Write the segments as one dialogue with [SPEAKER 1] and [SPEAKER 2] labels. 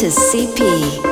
[SPEAKER 1] to CP.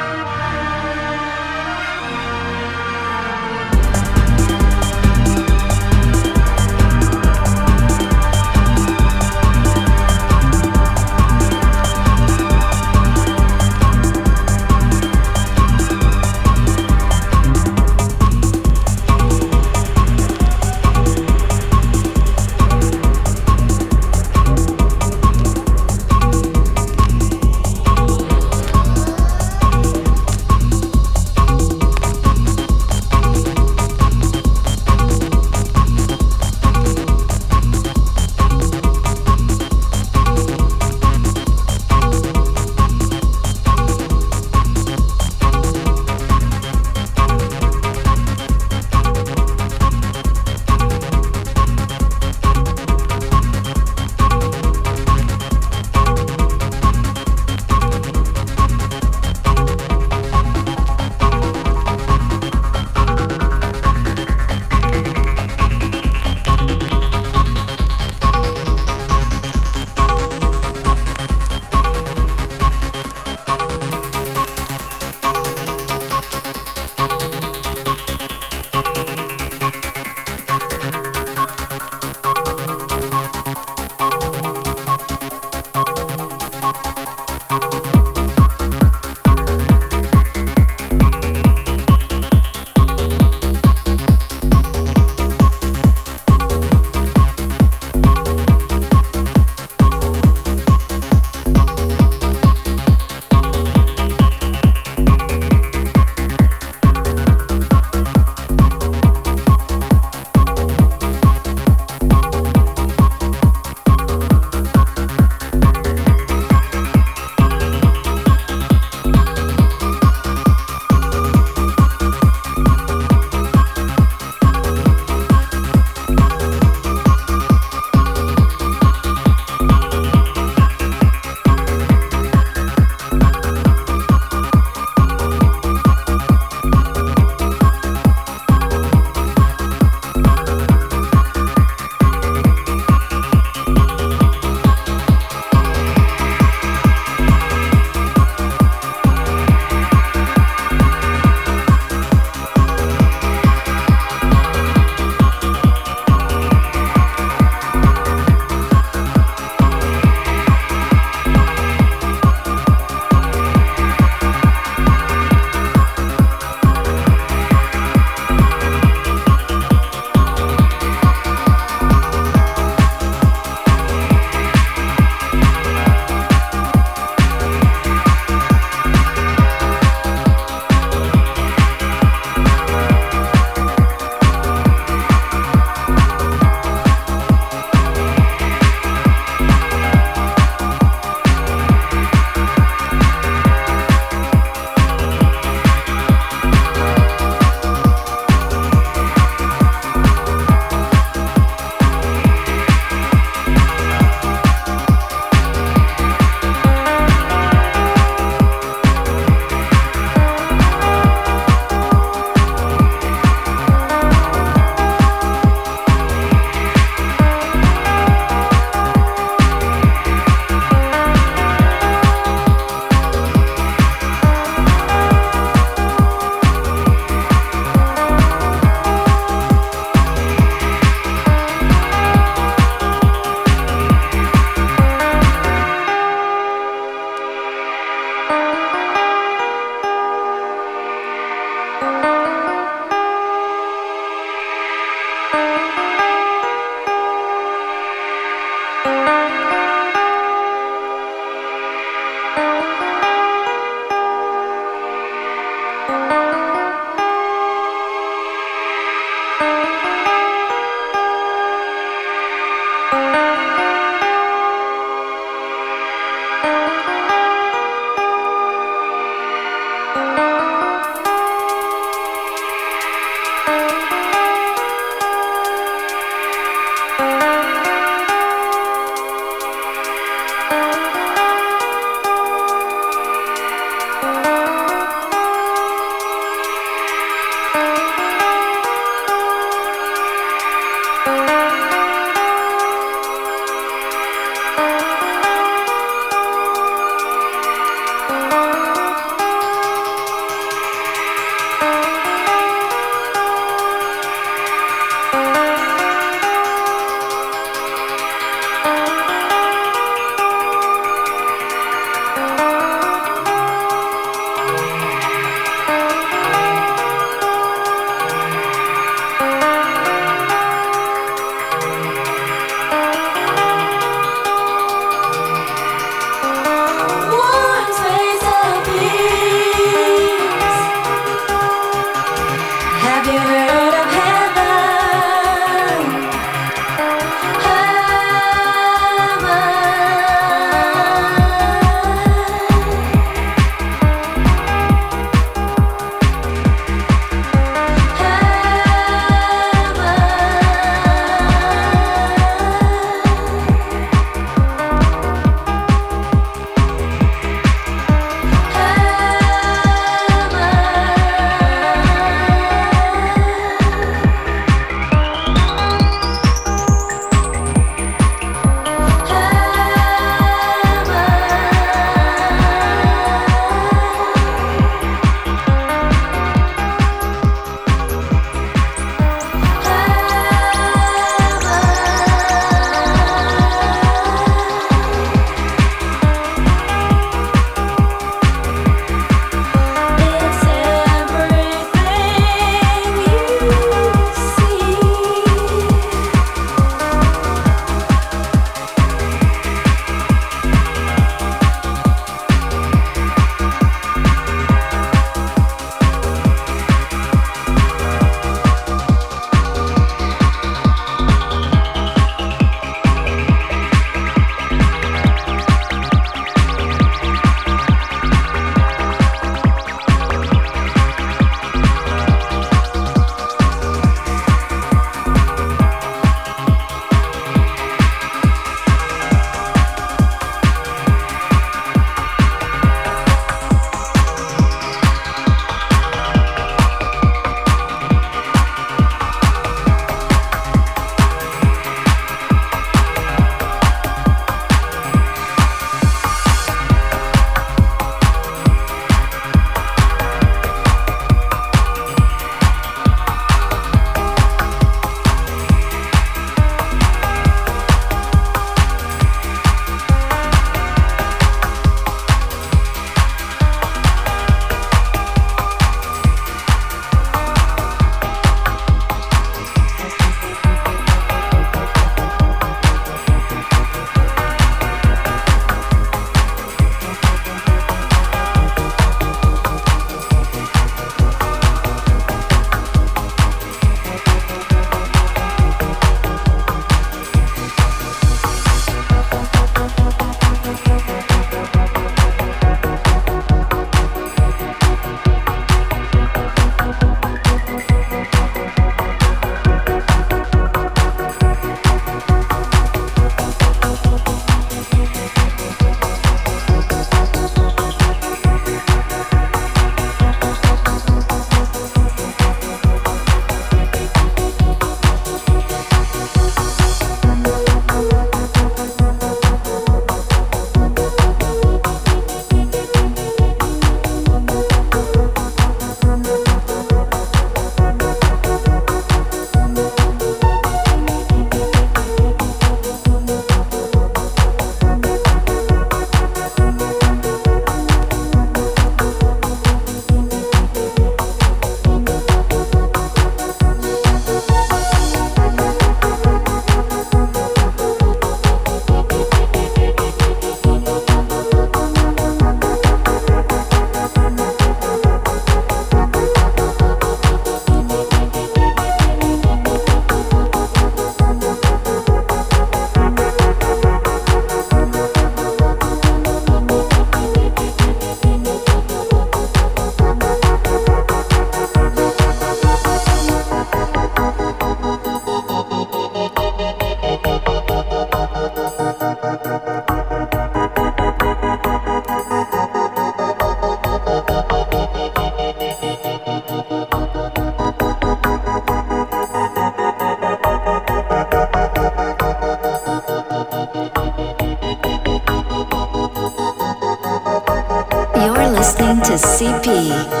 [SPEAKER 1] To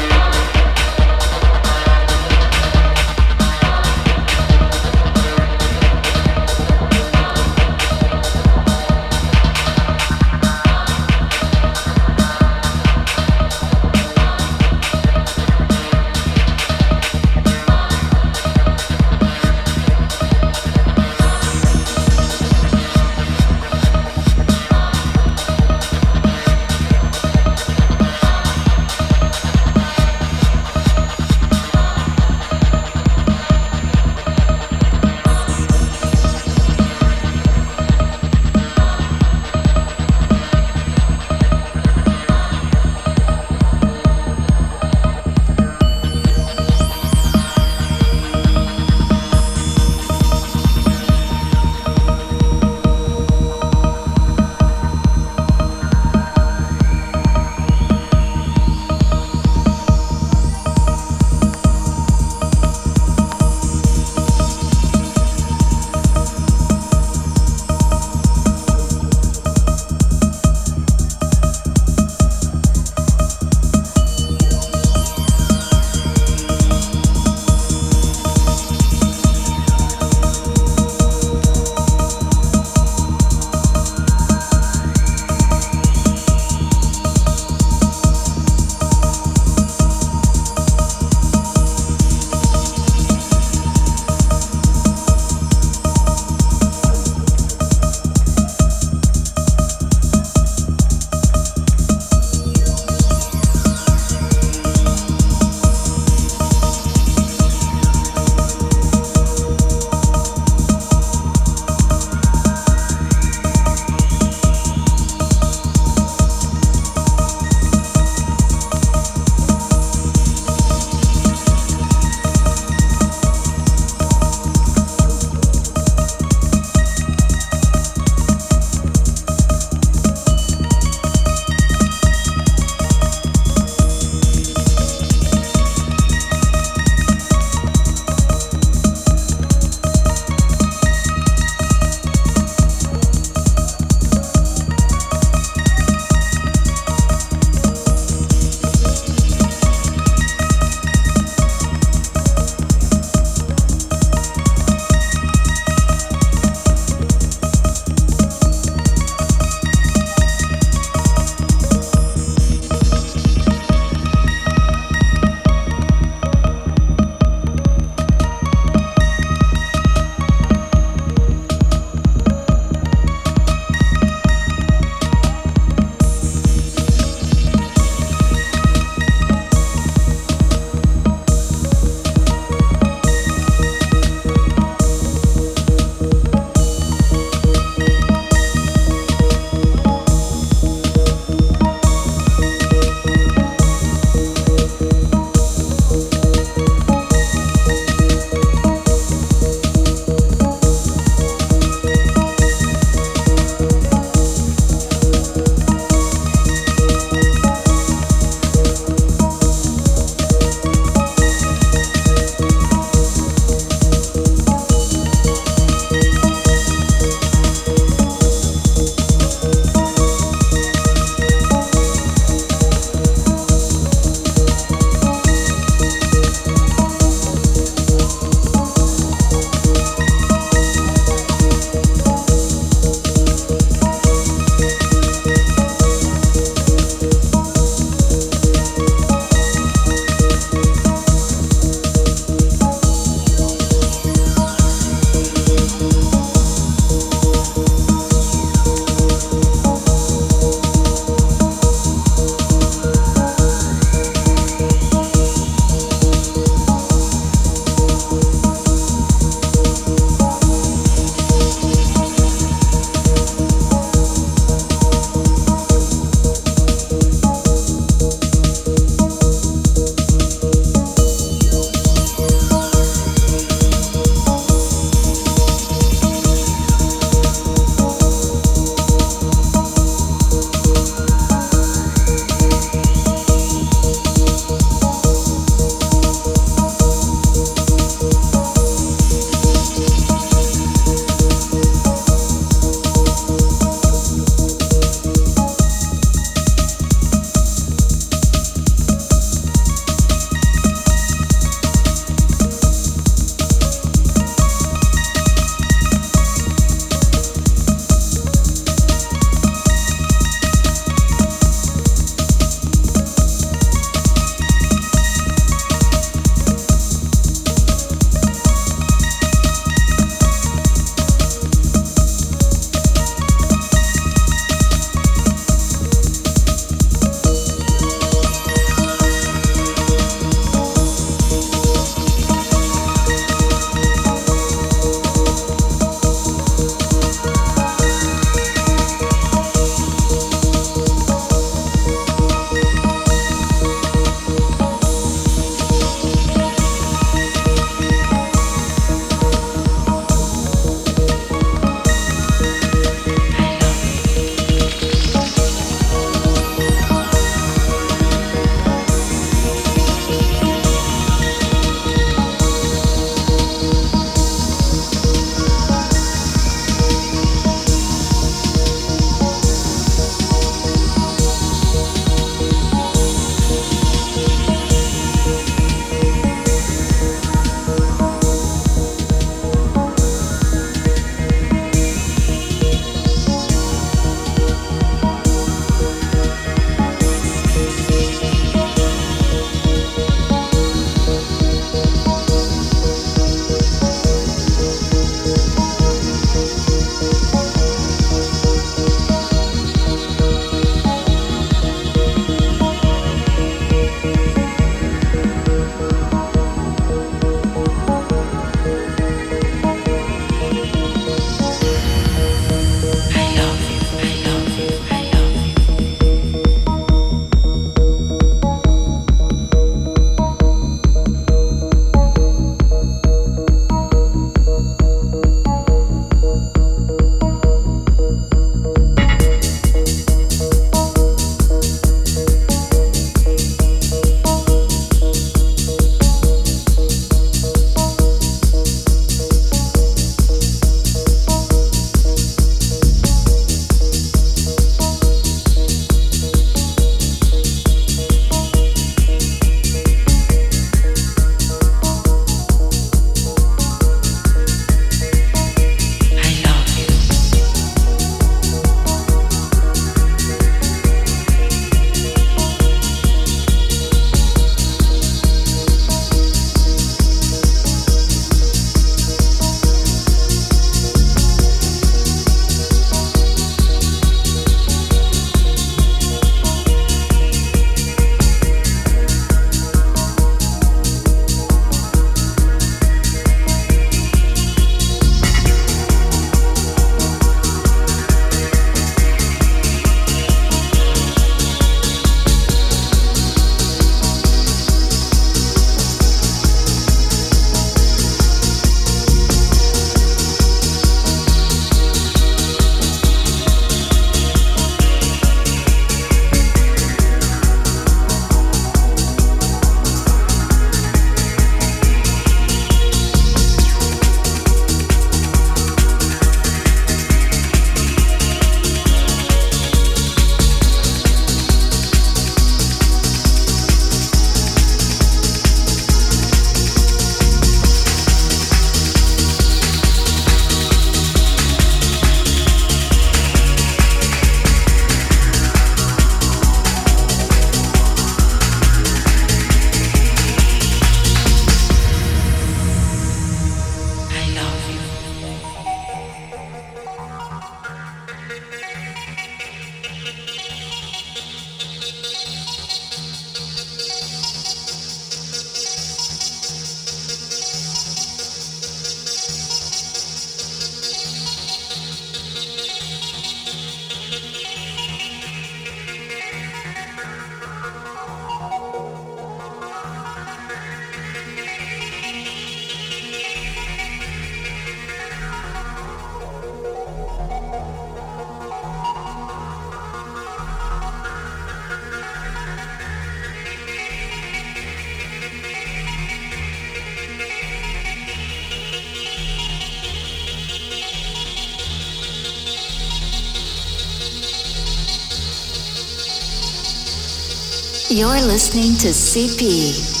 [SPEAKER 1] You're listening to CP.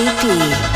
[SPEAKER 1] CP.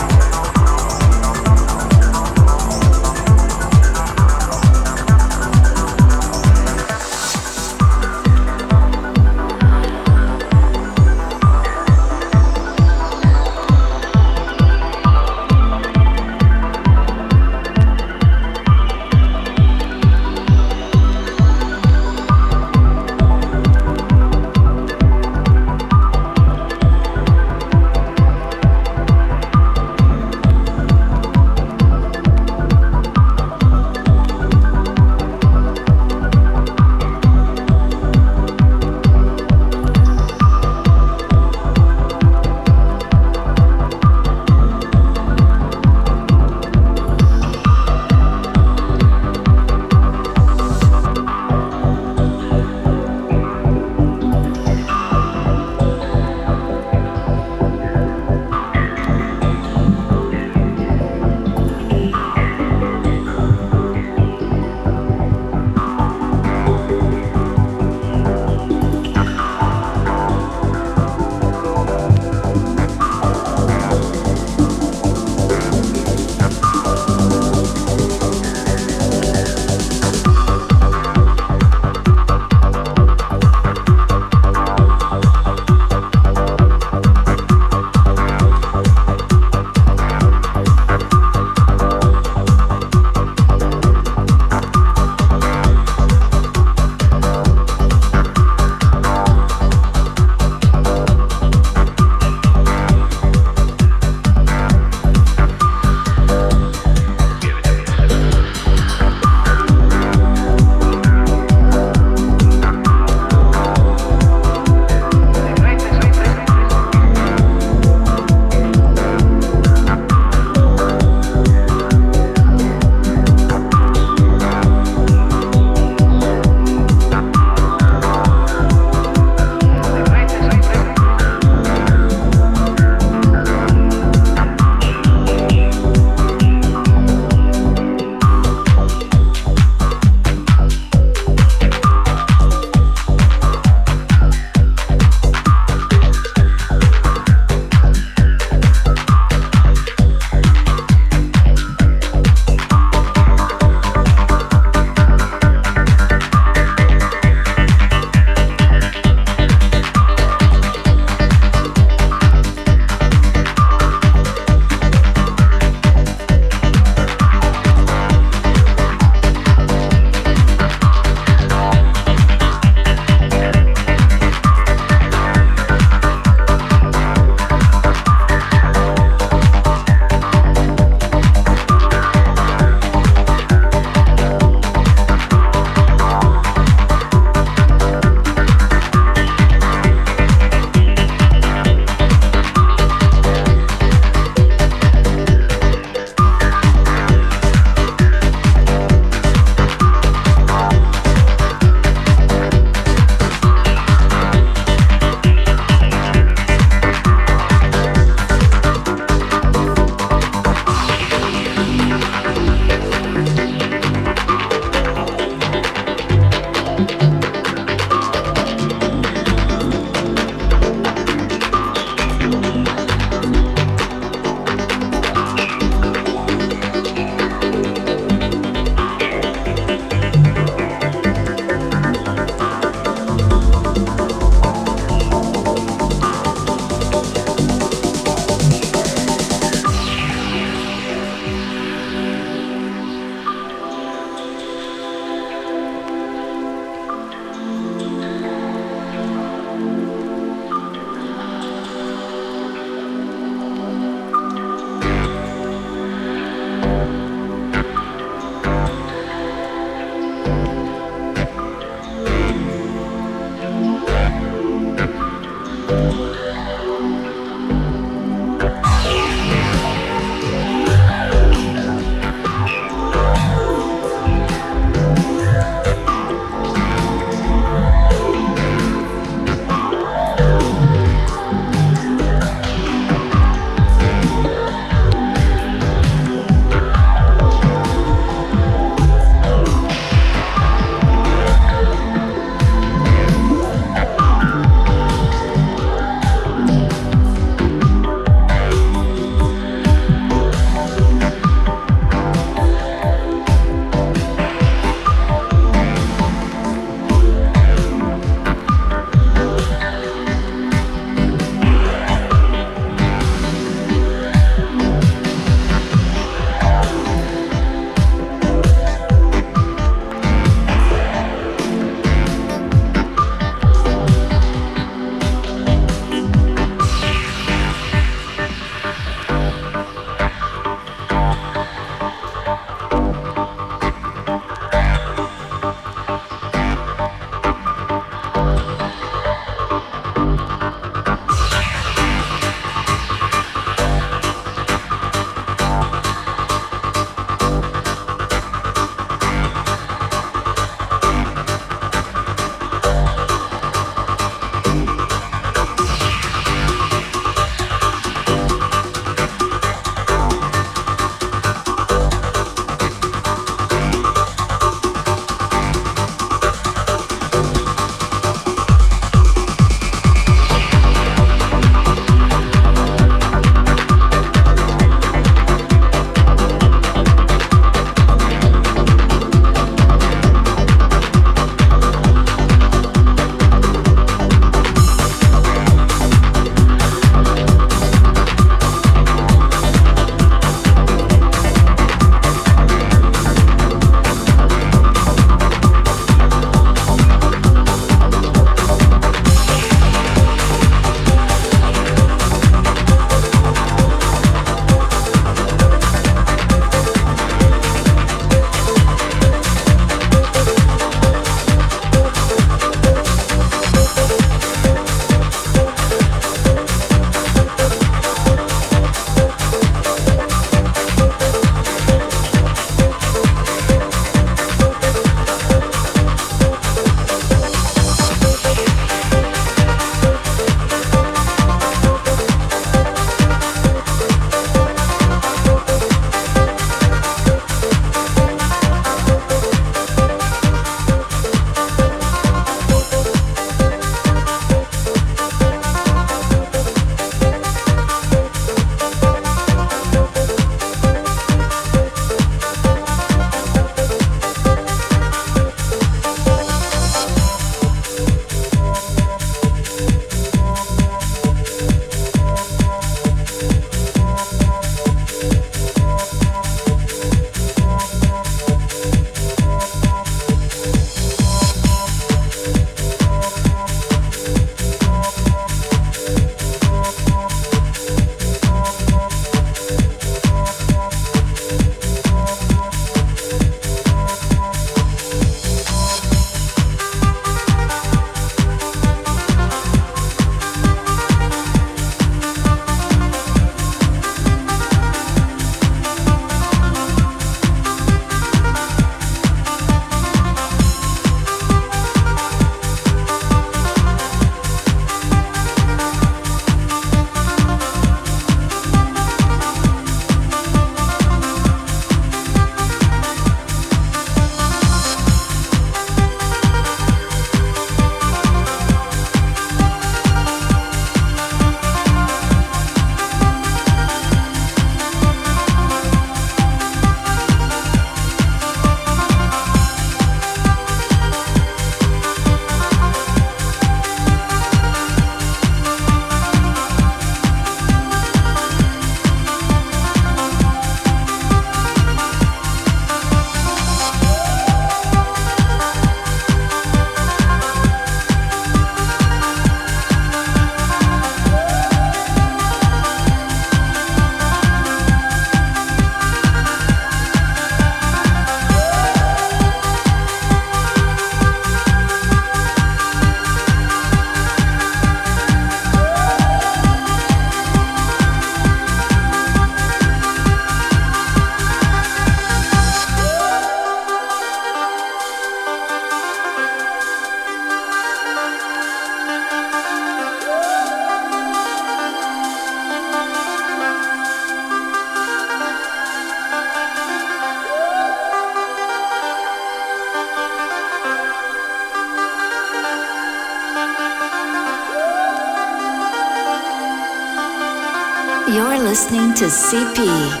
[SPEAKER 1] CP.